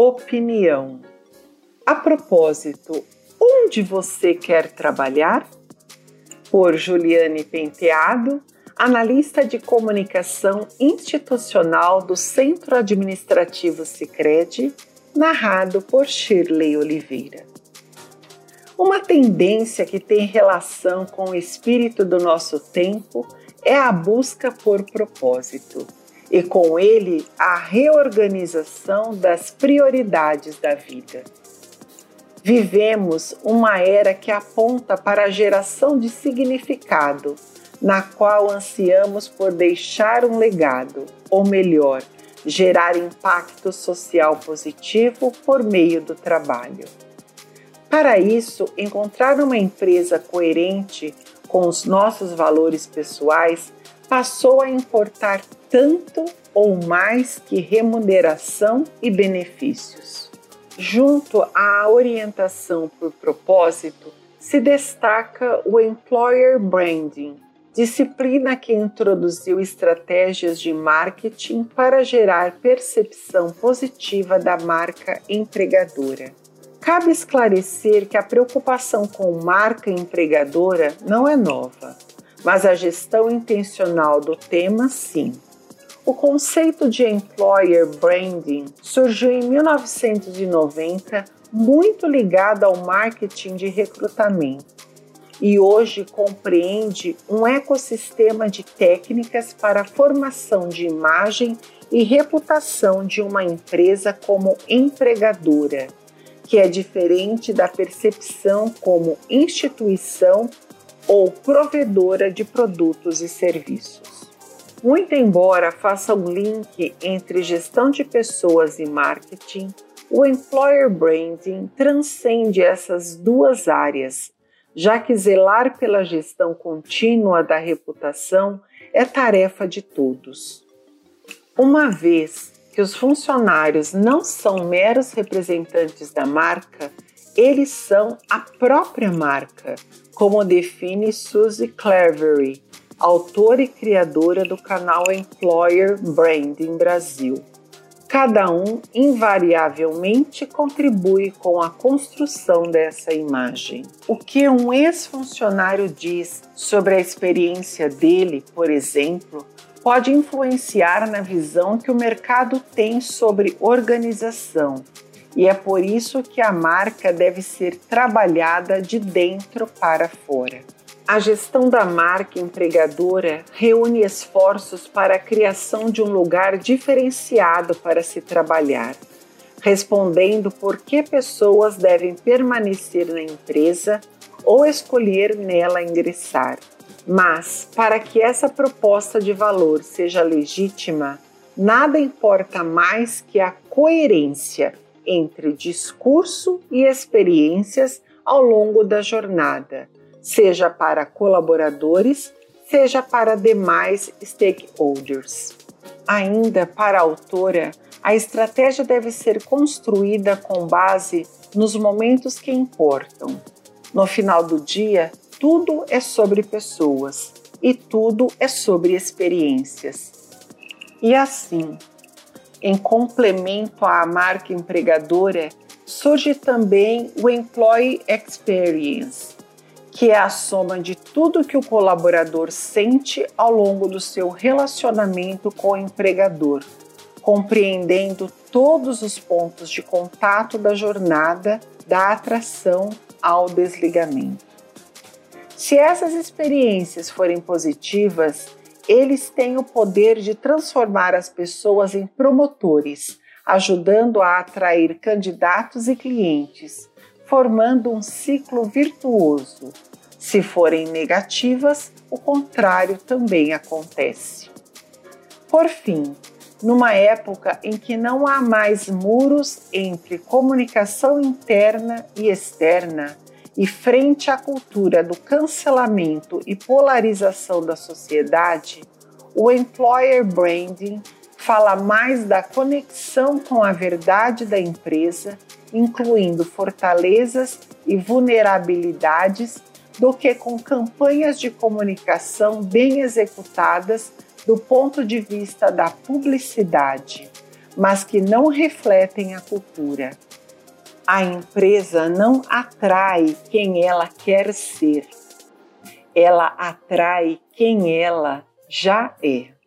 opinião. A propósito, onde você quer trabalhar? Por Juliane Penteado, analista de comunicação institucional do Centro Administrativo Sicredi, narrado por Shirley Oliveira. Uma tendência que tem relação com o espírito do nosso tempo é a busca por propósito e com ele a reorganização das prioridades da vida. Vivemos uma era que aponta para a geração de significado, na qual ansiamos por deixar um legado, ou melhor, gerar impacto social positivo por meio do trabalho. Para isso, encontrar uma empresa coerente com os nossos valores pessoais passou a importar tanto ou mais que remuneração e benefícios. Junto à orientação por propósito, se destaca o Employer Branding, disciplina que introduziu estratégias de marketing para gerar percepção positiva da marca empregadora. Cabe esclarecer que a preocupação com marca empregadora não é nova, mas a gestão intencional do tema, sim. O conceito de employer branding surgiu em 1990, muito ligado ao marketing de recrutamento, e hoje compreende um ecossistema de técnicas para a formação de imagem e reputação de uma empresa como empregadora, que é diferente da percepção como instituição ou provedora de produtos e serviços. Muito embora faça um link entre gestão de pessoas e marketing, o employer branding transcende essas duas áreas, já que zelar pela gestão contínua da reputação é tarefa de todos. Uma vez que os funcionários não são meros representantes da marca, eles são a própria marca, como define Suzy Clevery, autora e criadora do canal Employer Branding Brasil. Cada um invariavelmente contribui com a construção dessa imagem. O que um ex-funcionário diz sobre a experiência dele, por exemplo, pode influenciar na visão que o mercado tem sobre organização. E é por isso que a marca deve ser trabalhada de dentro para fora. A gestão da marca empregadora reúne esforços para a criação de um lugar diferenciado para se trabalhar, respondendo por que pessoas devem permanecer na empresa ou escolher nela ingressar. Mas, para que essa proposta de valor seja legítima, nada importa mais que a coerência entre discurso e experiências ao longo da jornada seja para colaboradores, seja para demais stakeholders. Ainda para a autora, a estratégia deve ser construída com base nos momentos que importam. No final do dia, tudo é sobre pessoas e tudo é sobre experiências. E assim, em complemento à marca empregadora, surge também o Employee Experience, que é a soma de tudo que o colaborador sente ao longo do seu relacionamento com o empregador, compreendendo todos os pontos de contato da jornada da atração ao desligamento. Se essas experiências forem positivas, eles têm o poder de transformar as pessoas em promotores, ajudando a atrair candidatos e clientes, formando um ciclo virtuoso se forem negativas, o contrário também acontece. Por fim, numa época em que não há mais muros entre comunicação interna e externa, e frente à cultura do cancelamento e polarização da sociedade, o employer branding fala mais da conexão com a verdade da empresa, incluindo fortalezas e vulnerabilidades do que com campanhas de comunicação bem executadas do ponto de vista da publicidade, mas que não refletem a cultura. A empresa não atrai quem ela quer ser, ela atrai quem ela já é.